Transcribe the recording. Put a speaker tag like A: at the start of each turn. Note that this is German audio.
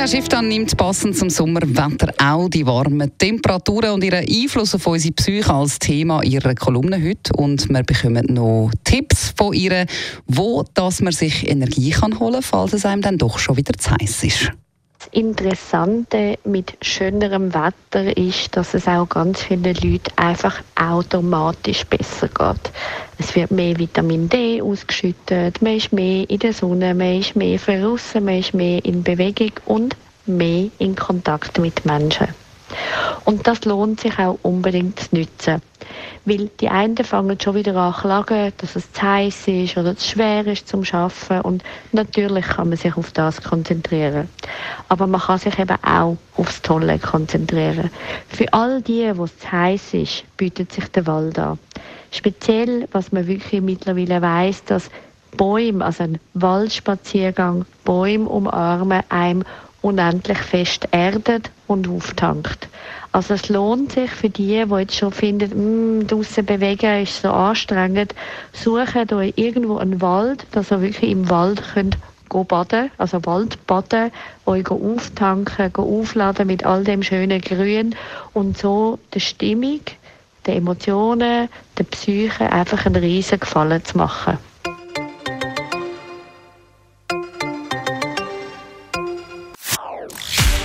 A: Tanja Schifftan nimmt passend zum Sommerwetter auch die warmen Temperaturen und ihren Einfluss auf unsere Psyche als Thema ihrer Kolumne heute. Und wir bekommen noch Tipps von ihr, wo dass man sich Energie kann holen kann, falls es einem dann doch schon wieder zu heiß ist.
B: Das Interessante mit schönerem Wetter ist, dass es auch ganz vielen Leuten einfach automatisch besser geht. Es wird mehr Vitamin D ausgeschüttet, man ist mehr in der Sonne, man ist mehr draussen, man ist mehr in Bewegung und mehr in Kontakt mit Menschen. Und das lohnt sich auch unbedingt zu nutzen. Weil die einen fangen schon wieder an zu klagen, dass es zu heiß ist oder zu schwer ist zum Arbeiten. Und natürlich kann man sich auf das konzentrieren. Aber man kann sich eben auch aufs Tolle konzentrieren. Für all die, wo es zu heiß ist, bietet sich der Wald an. Speziell, was man wirklich mittlerweile weiß, dass Bäume, also ein Waldspaziergang, Bäume umarmen, einem unendlich fest erdet und auftankt. Also es lohnt sich für die, die jetzt schon finden, mm, draussen bewegen ist so anstrengend, suchen euch irgendwo einen Wald, dass ihr wirklich im Wald könnt go baden, also Waldbaden, euch auftanken, aufladen mit all dem schönen Grün und so der Stimmung, der Emotionen, der Psyche einfach einen riesen Gefallen zu machen.